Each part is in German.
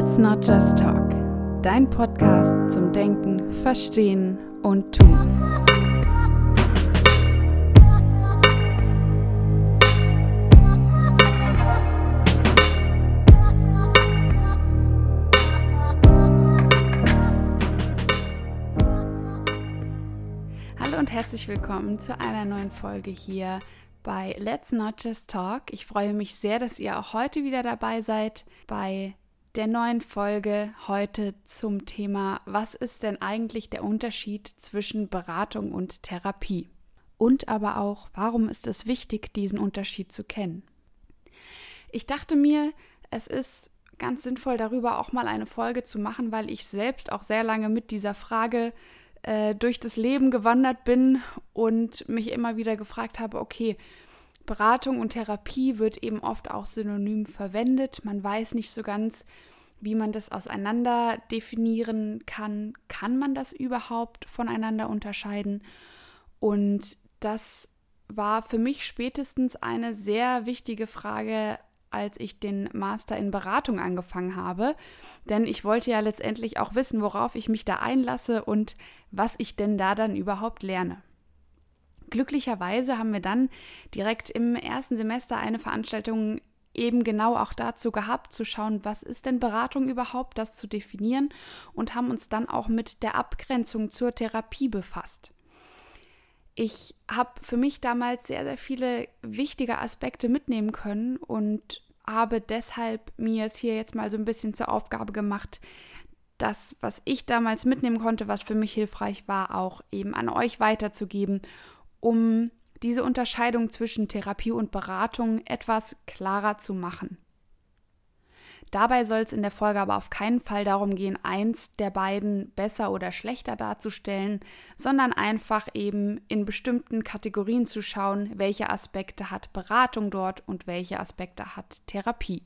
Let's Not Just Talk, dein Podcast zum Denken, Verstehen und Tun. Hallo und herzlich willkommen zu einer neuen Folge hier bei Let's Not Just Talk. Ich freue mich sehr, dass ihr auch heute wieder dabei seid bei der neuen Folge heute zum Thema, was ist denn eigentlich der Unterschied zwischen Beratung und Therapie? Und aber auch, warum ist es wichtig, diesen Unterschied zu kennen? Ich dachte mir, es ist ganz sinnvoll, darüber auch mal eine Folge zu machen, weil ich selbst auch sehr lange mit dieser Frage äh, durch das Leben gewandert bin und mich immer wieder gefragt habe, okay, Beratung und Therapie wird eben oft auch synonym verwendet. Man weiß nicht so ganz, wie man das auseinander definieren kann. Kann man das überhaupt voneinander unterscheiden? Und das war für mich spätestens eine sehr wichtige Frage, als ich den Master in Beratung angefangen habe. Denn ich wollte ja letztendlich auch wissen, worauf ich mich da einlasse und was ich denn da dann überhaupt lerne. Glücklicherweise haben wir dann direkt im ersten Semester eine Veranstaltung eben genau auch dazu gehabt, zu schauen, was ist denn Beratung überhaupt, das zu definieren und haben uns dann auch mit der Abgrenzung zur Therapie befasst. Ich habe für mich damals sehr, sehr viele wichtige Aspekte mitnehmen können und habe deshalb mir es hier jetzt mal so ein bisschen zur Aufgabe gemacht, das, was ich damals mitnehmen konnte, was für mich hilfreich war, auch eben an euch weiterzugeben, um diese Unterscheidung zwischen Therapie und Beratung etwas klarer zu machen. Dabei soll es in der Folge aber auf keinen Fall darum gehen, eins der beiden besser oder schlechter darzustellen, sondern einfach eben in bestimmten Kategorien zu schauen, welche Aspekte hat Beratung dort und welche Aspekte hat Therapie.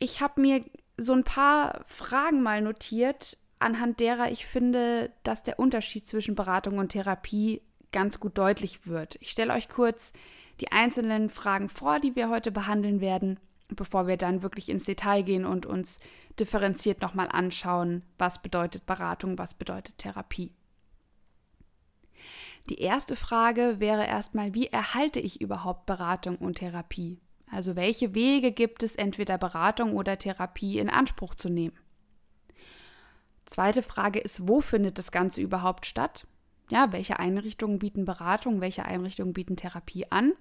Ich habe mir so ein paar Fragen mal notiert, anhand derer ich finde, dass der Unterschied zwischen Beratung und Therapie ganz gut deutlich wird. Ich stelle euch kurz die einzelnen Fragen vor, die wir heute behandeln werden, bevor wir dann wirklich ins Detail gehen und uns differenziert nochmal anschauen, was bedeutet Beratung, was bedeutet Therapie. Die erste Frage wäre erstmal, wie erhalte ich überhaupt Beratung und Therapie? Also welche Wege gibt es, entweder Beratung oder Therapie in Anspruch zu nehmen? Zweite Frage ist, wo findet das Ganze überhaupt statt? Ja, welche Einrichtungen bieten Beratung, welche Einrichtungen bieten Therapie an?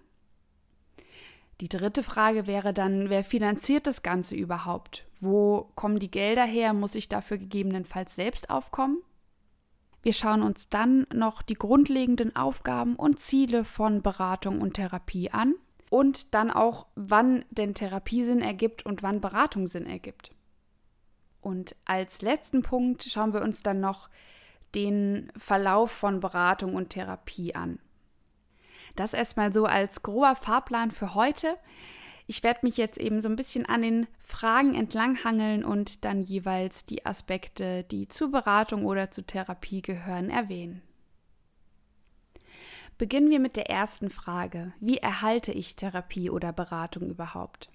Die dritte Frage wäre dann, wer finanziert das Ganze überhaupt? Wo kommen die Gelder her? Muss ich dafür gegebenenfalls selbst aufkommen? Wir schauen uns dann noch die grundlegenden Aufgaben und Ziele von Beratung und Therapie an und dann auch, wann denn Therapie Sinn ergibt und wann Beratung Sinn ergibt. Und als letzten Punkt schauen wir uns dann noch den Verlauf von Beratung und Therapie an. Das erstmal so als grober Fahrplan für heute. Ich werde mich jetzt eben so ein bisschen an den Fragen entlanghangeln und dann jeweils die Aspekte, die zur Beratung oder zur Therapie gehören, erwähnen. Beginnen wir mit der ersten Frage. Wie erhalte ich Therapie oder Beratung überhaupt?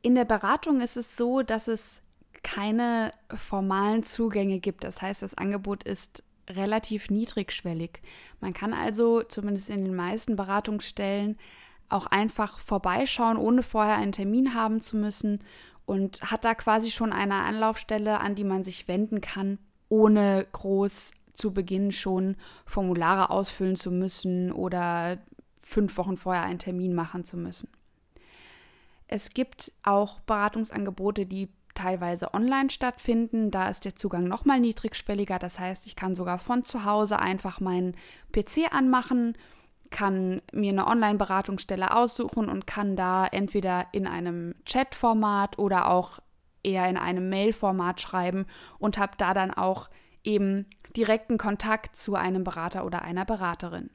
In der Beratung ist es so, dass es keine formalen Zugänge gibt. Das heißt, das Angebot ist relativ niedrigschwellig. Man kann also zumindest in den meisten Beratungsstellen auch einfach vorbeischauen, ohne vorher einen Termin haben zu müssen und hat da quasi schon eine Anlaufstelle, an die man sich wenden kann, ohne groß zu Beginn schon Formulare ausfüllen zu müssen oder fünf Wochen vorher einen Termin machen zu müssen. Es gibt auch Beratungsangebote, die teilweise online stattfinden. Da ist der Zugang nochmal niedrigschwelliger. Das heißt, ich kann sogar von zu Hause einfach meinen PC anmachen, kann mir eine Online-Beratungsstelle aussuchen und kann da entweder in einem Chat-Format oder auch eher in einem Mail-Format schreiben und habe da dann auch eben direkten Kontakt zu einem Berater oder einer Beraterin.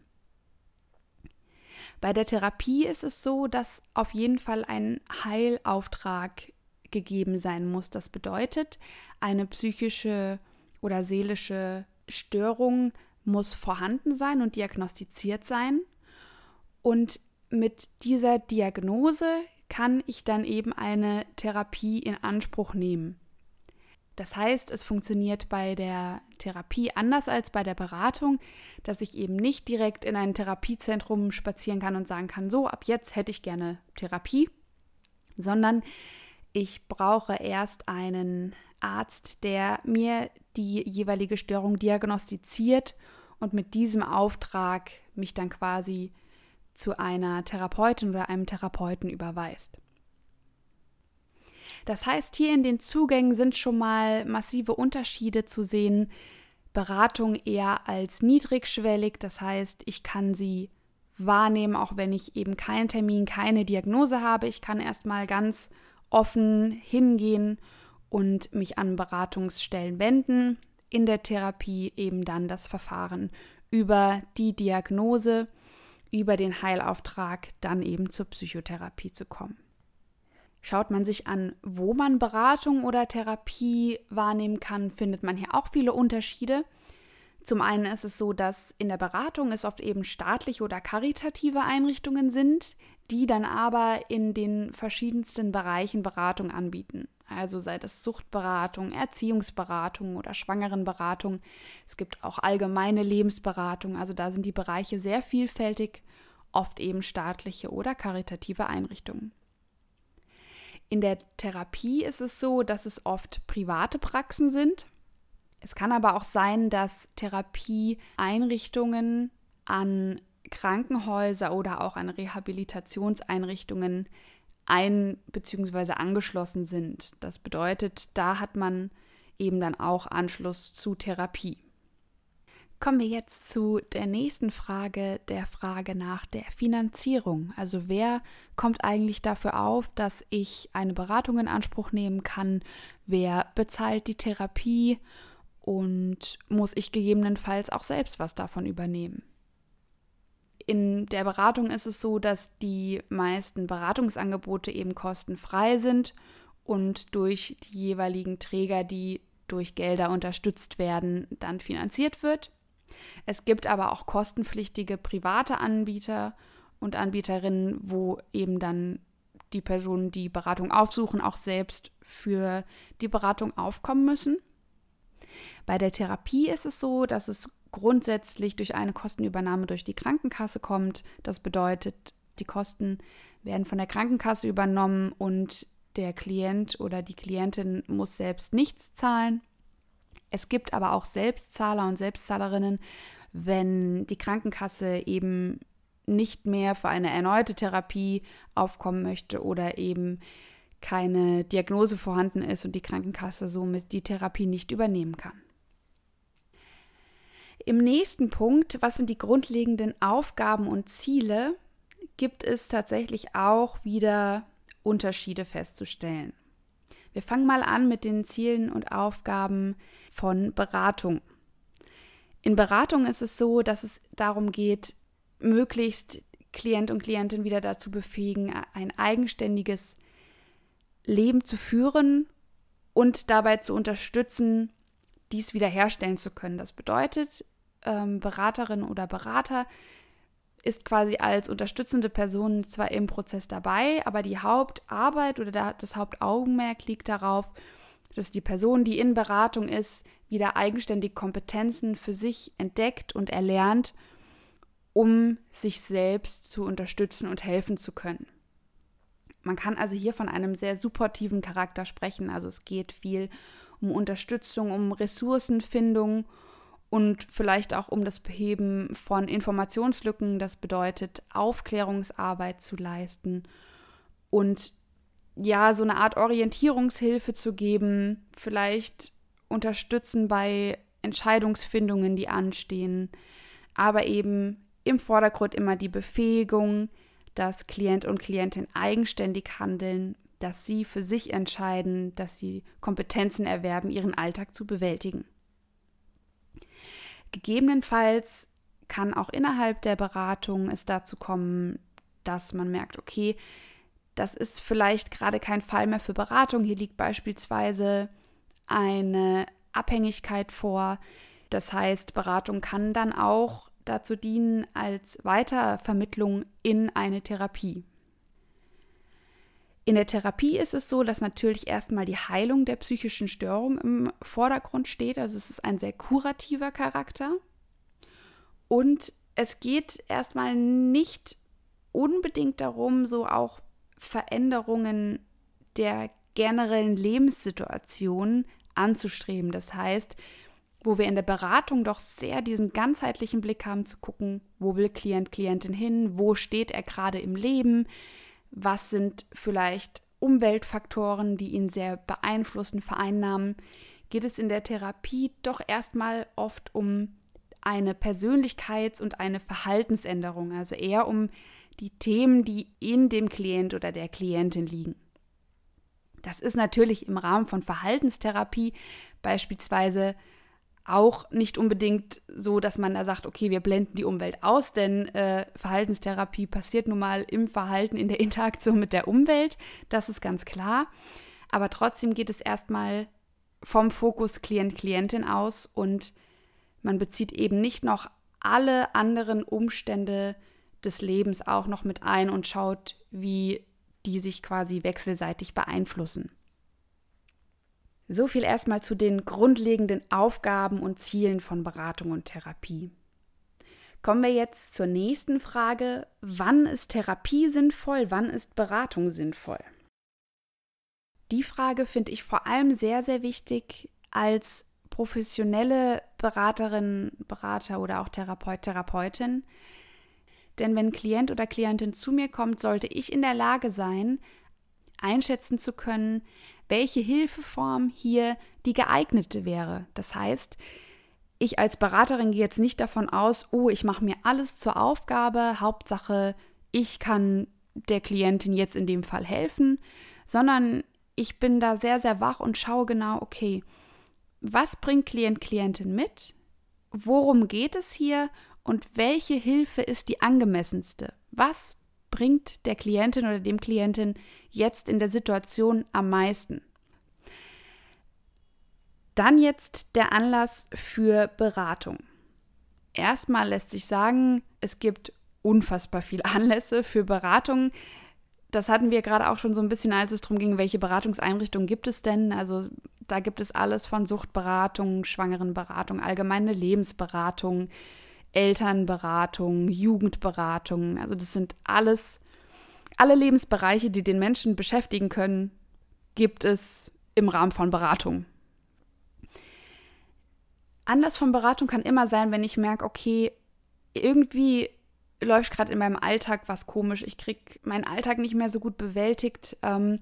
Bei der Therapie ist es so, dass auf jeden Fall ein Heilauftrag gegeben sein muss. Das bedeutet, eine psychische oder seelische Störung muss vorhanden sein und diagnostiziert sein. Und mit dieser Diagnose kann ich dann eben eine Therapie in Anspruch nehmen. Das heißt, es funktioniert bei der Therapie anders als bei der Beratung, dass ich eben nicht direkt in ein Therapiezentrum spazieren kann und sagen kann, so, ab jetzt hätte ich gerne Therapie, sondern ich brauche erst einen Arzt, der mir die jeweilige Störung diagnostiziert und mit diesem Auftrag mich dann quasi zu einer Therapeutin oder einem Therapeuten überweist. Das heißt, hier in den Zugängen sind schon mal massive Unterschiede zu sehen. Beratung eher als niedrigschwellig, das heißt, ich kann sie wahrnehmen, auch wenn ich eben keinen Termin, keine Diagnose habe. Ich kann erstmal ganz offen hingehen und mich an Beratungsstellen wenden. In der Therapie eben dann das Verfahren über die Diagnose, über den Heilauftrag dann eben zur Psychotherapie zu kommen. Schaut man sich an, wo man Beratung oder Therapie wahrnehmen kann, findet man hier auch viele Unterschiede. Zum einen ist es so, dass in der Beratung es oft eben staatliche oder karitative Einrichtungen sind, die dann aber in den verschiedensten Bereichen Beratung anbieten. Also sei das Suchtberatung, Erziehungsberatung oder Schwangerenberatung. Es gibt auch allgemeine Lebensberatung. Also da sind die Bereiche sehr vielfältig, oft eben staatliche oder karitative Einrichtungen. In der Therapie ist es so, dass es oft private Praxen sind. Es kann aber auch sein, dass Therapieeinrichtungen an Krankenhäuser oder auch an Rehabilitationseinrichtungen ein- bzw. angeschlossen sind. Das bedeutet, da hat man eben dann auch Anschluss zu Therapie. Kommen wir jetzt zu der nächsten Frage, der Frage nach der Finanzierung. Also wer kommt eigentlich dafür auf, dass ich eine Beratung in Anspruch nehmen kann? Wer bezahlt die Therapie? Und muss ich gegebenenfalls auch selbst was davon übernehmen? In der Beratung ist es so, dass die meisten Beratungsangebote eben kostenfrei sind und durch die jeweiligen Träger, die durch Gelder unterstützt werden, dann finanziert wird. Es gibt aber auch kostenpflichtige private Anbieter und Anbieterinnen, wo eben dann die Personen, die Beratung aufsuchen, auch selbst für die Beratung aufkommen müssen. Bei der Therapie ist es so, dass es grundsätzlich durch eine Kostenübernahme durch die Krankenkasse kommt. Das bedeutet, die Kosten werden von der Krankenkasse übernommen und der Klient oder die Klientin muss selbst nichts zahlen. Es gibt aber auch Selbstzahler und Selbstzahlerinnen, wenn die Krankenkasse eben nicht mehr für eine erneute Therapie aufkommen möchte oder eben keine Diagnose vorhanden ist und die Krankenkasse somit die Therapie nicht übernehmen kann. Im nächsten Punkt, was sind die grundlegenden Aufgaben und Ziele, gibt es tatsächlich auch wieder Unterschiede festzustellen. Wir fangen mal an mit den Zielen und Aufgaben von Beratung. In Beratung ist es so, dass es darum geht, möglichst Klient und Klientin wieder dazu befähigen, ein eigenständiges Leben zu führen und dabei zu unterstützen, dies wiederherstellen zu können. Das bedeutet, ähm, Beraterin oder Berater ist quasi als unterstützende Person zwar im Prozess dabei, aber die Hauptarbeit oder das Hauptaugenmerk liegt darauf, dass die Person, die in Beratung ist, wieder eigenständig Kompetenzen für sich entdeckt und erlernt, um sich selbst zu unterstützen und helfen zu können. Man kann also hier von einem sehr supportiven Charakter sprechen. Also es geht viel um Unterstützung, um Ressourcenfindung und vielleicht auch um das Beheben von Informationslücken. Das bedeutet, Aufklärungsarbeit zu leisten und ja, so eine Art Orientierungshilfe zu geben, vielleicht unterstützen bei Entscheidungsfindungen, die anstehen, aber eben im Vordergrund immer die Befähigung, dass Klient und Klientin eigenständig handeln, dass sie für sich entscheiden, dass sie Kompetenzen erwerben, ihren Alltag zu bewältigen. Gegebenenfalls kann auch innerhalb der Beratung es dazu kommen, dass man merkt, okay, das ist vielleicht gerade kein Fall mehr für Beratung. Hier liegt beispielsweise eine Abhängigkeit vor. Das heißt, Beratung kann dann auch dazu dienen als Weitervermittlung in eine Therapie. In der Therapie ist es so, dass natürlich erstmal die Heilung der psychischen Störung im Vordergrund steht. Also es ist ein sehr kurativer Charakter. Und es geht erstmal nicht unbedingt darum, so auch Veränderungen der generellen Lebenssituation anzustreben. Das heißt, wo wir in der Beratung doch sehr diesen ganzheitlichen Blick haben zu gucken, wo will Klient, Klientin hin, wo steht er gerade im Leben, was sind vielleicht Umweltfaktoren, die ihn sehr beeinflussen, vereinnahmen, geht es in der Therapie doch erstmal oft um eine Persönlichkeits- und eine Verhaltensänderung, also eher um die Themen, die in dem Klient oder der Klientin liegen. Das ist natürlich im Rahmen von Verhaltenstherapie beispielsweise auch nicht unbedingt so, dass man da sagt, okay, wir blenden die Umwelt aus, denn äh, Verhaltenstherapie passiert nun mal im Verhalten, in der Interaktion mit der Umwelt, das ist ganz klar. Aber trotzdem geht es erstmal vom Fokus Klient-Klientin aus und man bezieht eben nicht noch alle anderen Umstände des Lebens auch noch mit ein und schaut, wie die sich quasi wechselseitig beeinflussen. So viel erstmal zu den grundlegenden Aufgaben und Zielen von Beratung und Therapie. Kommen wir jetzt zur nächsten Frage. Wann ist Therapie sinnvoll? Wann ist Beratung sinnvoll? Die Frage finde ich vor allem sehr, sehr wichtig als professionelle Beraterin, Berater oder auch Therapeut, Therapeutin. Denn wenn Klient oder Klientin zu mir kommt, sollte ich in der Lage sein, einschätzen zu können, welche Hilfeform hier die geeignete wäre. Das heißt, ich als Beraterin gehe jetzt nicht davon aus, oh, ich mache mir alles zur Aufgabe, Hauptsache, ich kann der Klientin jetzt in dem Fall helfen, sondern ich bin da sehr, sehr wach und schaue genau, okay, was bringt Klient, Klientin mit? Worum geht es hier? Und welche Hilfe ist die angemessenste? Was bringt der Klientin oder dem Klientin jetzt in der Situation am meisten? Dann jetzt der Anlass für Beratung. Erstmal lässt sich sagen, es gibt unfassbar viele Anlässe für Beratung. Das hatten wir gerade auch schon so ein bisschen, als es darum ging, welche Beratungseinrichtungen gibt es denn? Also da gibt es alles von Suchtberatung, Schwangerenberatung, allgemeine Lebensberatung, Elternberatung, Jugendberatung. Also das sind alles, alle Lebensbereiche, die den Menschen beschäftigen können, gibt es im Rahmen von Beratung. Anlass von Beratung kann immer sein, wenn ich merke, okay, irgendwie läuft gerade in meinem Alltag was komisch. Ich kriege meinen Alltag nicht mehr so gut bewältigt. Ähm,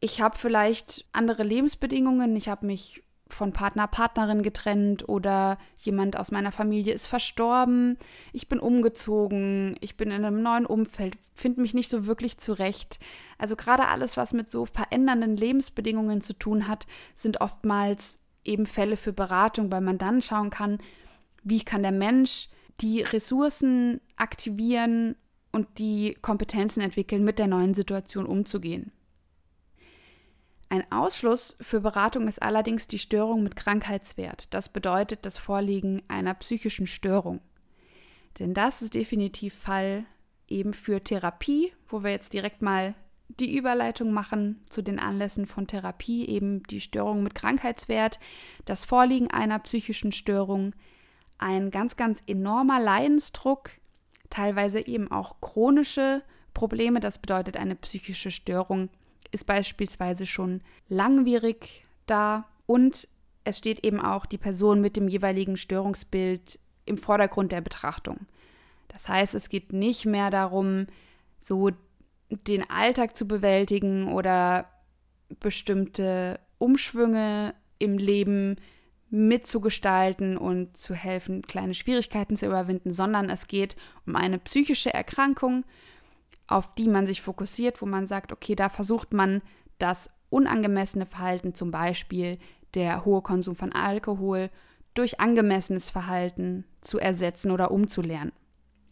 ich habe vielleicht andere Lebensbedingungen. Ich habe mich von Partner, Partnerin getrennt oder jemand aus meiner Familie ist verstorben, ich bin umgezogen, ich bin in einem neuen Umfeld, finde mich nicht so wirklich zurecht. Also gerade alles, was mit so verändernden Lebensbedingungen zu tun hat, sind oftmals eben Fälle für Beratung, weil man dann schauen kann, wie kann der Mensch die Ressourcen aktivieren und die Kompetenzen entwickeln, mit der neuen Situation umzugehen. Ein Ausschluss für Beratung ist allerdings die Störung mit Krankheitswert. Das bedeutet das Vorliegen einer psychischen Störung. Denn das ist definitiv Fall eben für Therapie, wo wir jetzt direkt mal die Überleitung machen zu den Anlässen von Therapie, eben die Störung mit Krankheitswert, das Vorliegen einer psychischen Störung, ein ganz, ganz enormer Leidensdruck, teilweise eben auch chronische Probleme, das bedeutet eine psychische Störung ist beispielsweise schon langwierig da und es steht eben auch die Person mit dem jeweiligen Störungsbild im Vordergrund der Betrachtung. Das heißt, es geht nicht mehr darum, so den Alltag zu bewältigen oder bestimmte Umschwünge im Leben mitzugestalten und zu helfen, kleine Schwierigkeiten zu überwinden, sondern es geht um eine psychische Erkrankung, auf die man sich fokussiert, wo man sagt, okay, da versucht man das unangemessene Verhalten, zum Beispiel der hohe Konsum von Alkohol, durch angemessenes Verhalten zu ersetzen oder umzulernen.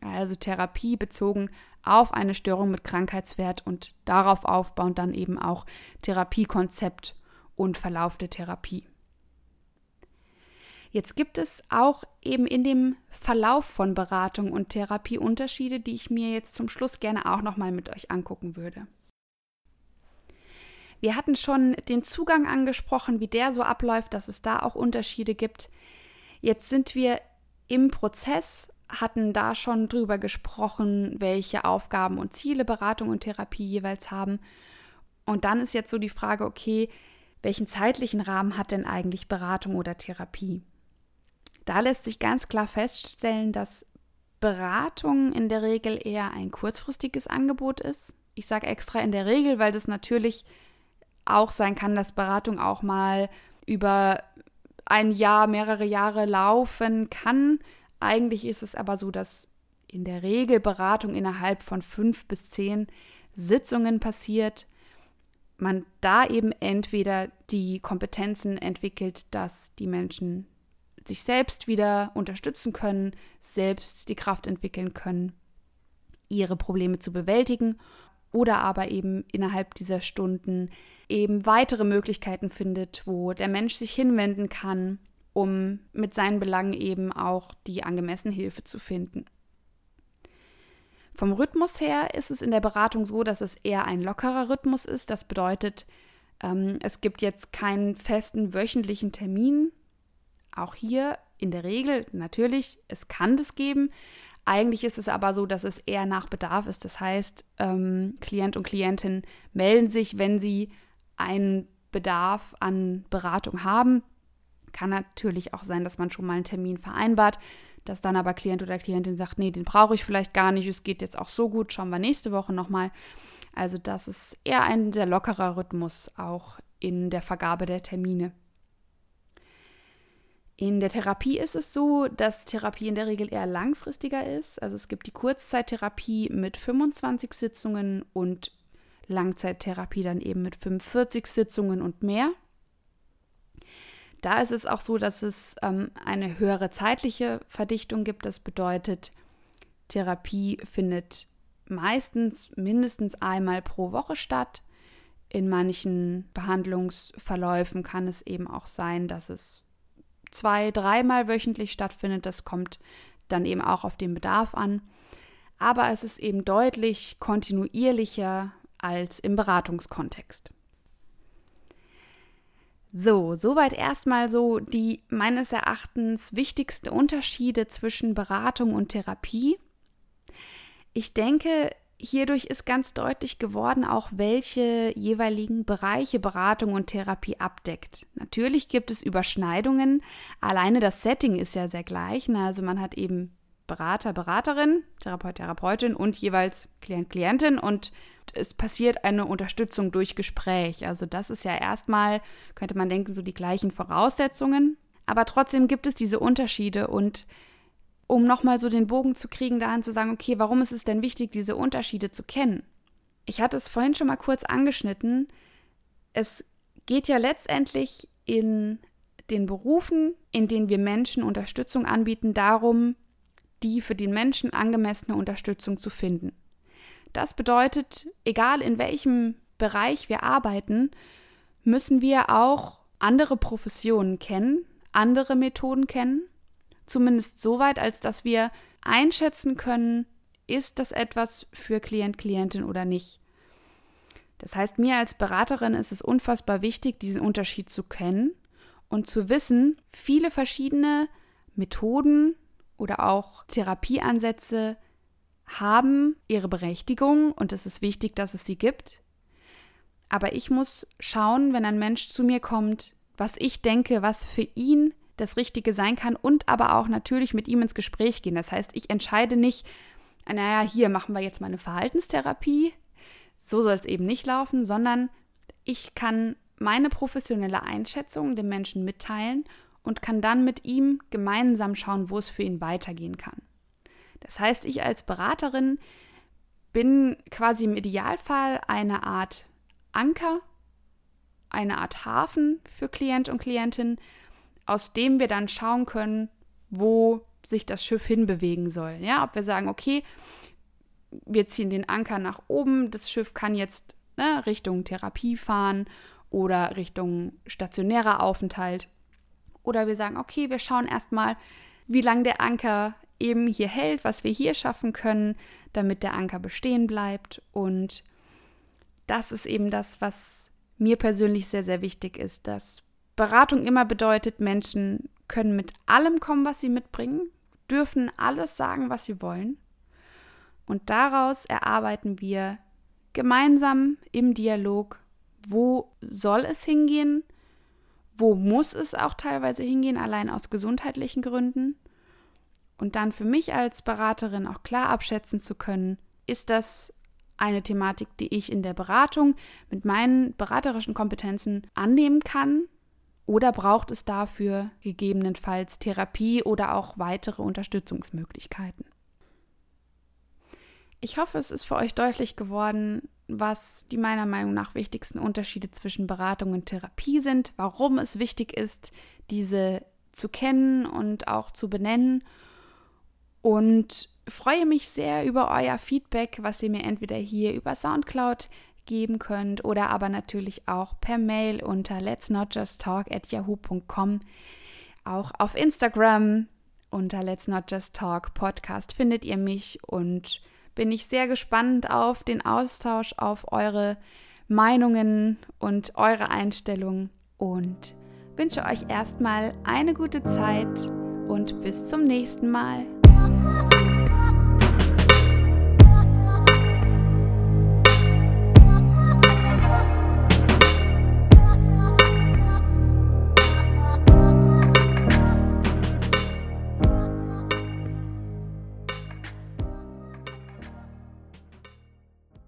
Also Therapie bezogen auf eine Störung mit Krankheitswert und darauf aufbauend dann eben auch Therapiekonzept und Verlauf der Therapie. Jetzt gibt es auch eben in dem Verlauf von Beratung und Therapie Unterschiede, die ich mir jetzt zum Schluss gerne auch nochmal mit euch angucken würde. Wir hatten schon den Zugang angesprochen, wie der so abläuft, dass es da auch Unterschiede gibt. Jetzt sind wir im Prozess, hatten da schon drüber gesprochen, welche Aufgaben und Ziele Beratung und Therapie jeweils haben. Und dann ist jetzt so die Frage, okay, welchen zeitlichen Rahmen hat denn eigentlich Beratung oder Therapie? Da lässt sich ganz klar feststellen, dass Beratung in der Regel eher ein kurzfristiges Angebot ist. Ich sage extra in der Regel, weil das natürlich auch sein kann, dass Beratung auch mal über ein Jahr, mehrere Jahre laufen kann. Eigentlich ist es aber so, dass in der Regel Beratung innerhalb von fünf bis zehn Sitzungen passiert. Man da eben entweder die Kompetenzen entwickelt, dass die Menschen sich selbst wieder unterstützen können, selbst die Kraft entwickeln können, ihre Probleme zu bewältigen oder aber eben innerhalb dieser Stunden eben weitere Möglichkeiten findet, wo der Mensch sich hinwenden kann, um mit seinen Belangen eben auch die angemessene Hilfe zu finden. Vom Rhythmus her ist es in der Beratung so, dass es eher ein lockerer Rhythmus ist. Das bedeutet, ähm, es gibt jetzt keinen festen wöchentlichen Termin, auch hier in der Regel natürlich, es kann das geben. Eigentlich ist es aber so, dass es eher nach Bedarf ist. Das heißt, ähm, Klient und Klientin melden sich, wenn sie einen Bedarf an Beratung haben. Kann natürlich auch sein, dass man schon mal einen Termin vereinbart, dass dann aber Klient oder Klientin sagt, nee, den brauche ich vielleicht gar nicht, es geht jetzt auch so gut, schauen wir nächste Woche nochmal. Also das ist eher ein sehr lockerer Rhythmus auch in der Vergabe der Termine. In der Therapie ist es so, dass Therapie in der Regel eher langfristiger ist. Also es gibt die Kurzzeittherapie mit 25 Sitzungen und Langzeittherapie dann eben mit 45 Sitzungen und mehr. Da ist es auch so, dass es ähm, eine höhere zeitliche Verdichtung gibt. Das bedeutet, Therapie findet meistens mindestens einmal pro Woche statt. In manchen Behandlungsverläufen kann es eben auch sein, dass es zwei, dreimal wöchentlich stattfindet. Das kommt dann eben auch auf den Bedarf an. Aber es ist eben deutlich kontinuierlicher als im Beratungskontext. So, soweit erstmal so die meines Erachtens wichtigsten Unterschiede zwischen Beratung und Therapie. Ich denke, hierdurch ist ganz deutlich geworden, auch welche jeweiligen Bereiche Beratung und Therapie abdeckt. Natürlich gibt es Überschneidungen. Alleine das Setting ist ja sehr gleich. Ne? Also man hat eben Berater, Beraterin, Therapeut, Therapeutin und jeweils Klient, Klientin und es passiert eine Unterstützung durch Gespräch. Also das ist ja erstmal, könnte man denken, so die gleichen Voraussetzungen. Aber trotzdem gibt es diese Unterschiede und um nochmal so den Bogen zu kriegen, dahin zu sagen, okay, warum ist es denn wichtig, diese Unterschiede zu kennen? Ich hatte es vorhin schon mal kurz angeschnitten. Es geht ja letztendlich in den Berufen, in denen wir Menschen Unterstützung anbieten, darum, die für den Menschen angemessene Unterstützung zu finden. Das bedeutet, egal in welchem Bereich wir arbeiten, müssen wir auch andere Professionen kennen, andere Methoden kennen Zumindest so weit, als dass wir einschätzen können, ist das etwas für Klient, Klientin oder nicht. Das heißt, mir als Beraterin ist es unfassbar wichtig, diesen Unterschied zu kennen und zu wissen, viele verschiedene Methoden oder auch Therapieansätze haben ihre Berechtigung und es ist wichtig, dass es sie gibt. Aber ich muss schauen, wenn ein Mensch zu mir kommt, was ich denke, was für ihn das Richtige sein kann und aber auch natürlich mit ihm ins Gespräch gehen. Das heißt, ich entscheide nicht, naja, hier machen wir jetzt mal eine Verhaltenstherapie. So soll es eben nicht laufen, sondern ich kann meine professionelle Einschätzung dem Menschen mitteilen und kann dann mit ihm gemeinsam schauen, wo es für ihn weitergehen kann. Das heißt, ich als Beraterin bin quasi im Idealfall eine Art Anker, eine Art Hafen für Klient und Klientin, aus dem wir dann schauen können, wo sich das Schiff hinbewegen soll. Ja, ob wir sagen, okay, wir ziehen den Anker nach oben, das Schiff kann jetzt ne, Richtung Therapie fahren oder Richtung stationärer Aufenthalt. Oder wir sagen, okay, wir schauen erstmal, wie lange der Anker eben hier hält, was wir hier schaffen können, damit der Anker bestehen bleibt. Und das ist eben das, was mir persönlich sehr, sehr wichtig ist, dass Beratung immer bedeutet, Menschen können mit allem kommen, was sie mitbringen, dürfen alles sagen, was sie wollen. Und daraus erarbeiten wir gemeinsam im Dialog, wo soll es hingehen, wo muss es auch teilweise hingehen, allein aus gesundheitlichen Gründen. Und dann für mich als Beraterin auch klar abschätzen zu können, ist das eine Thematik, die ich in der Beratung mit meinen beraterischen Kompetenzen annehmen kann? Oder braucht es dafür gegebenenfalls Therapie oder auch weitere Unterstützungsmöglichkeiten? Ich hoffe, es ist für euch deutlich geworden, was die meiner Meinung nach wichtigsten Unterschiede zwischen Beratung und Therapie sind, warum es wichtig ist, diese zu kennen und auch zu benennen. Und freue mich sehr über euer Feedback, was ihr mir entweder hier über SoundCloud geben könnt oder aber natürlich auch per Mail unter let's talk at yahoo.com. Auch auf Instagram unter Let's Not Just Talk Podcast findet ihr mich und bin ich sehr gespannt auf den Austausch, auf eure Meinungen und eure Einstellungen und wünsche euch erstmal eine gute Zeit und bis zum nächsten Mal.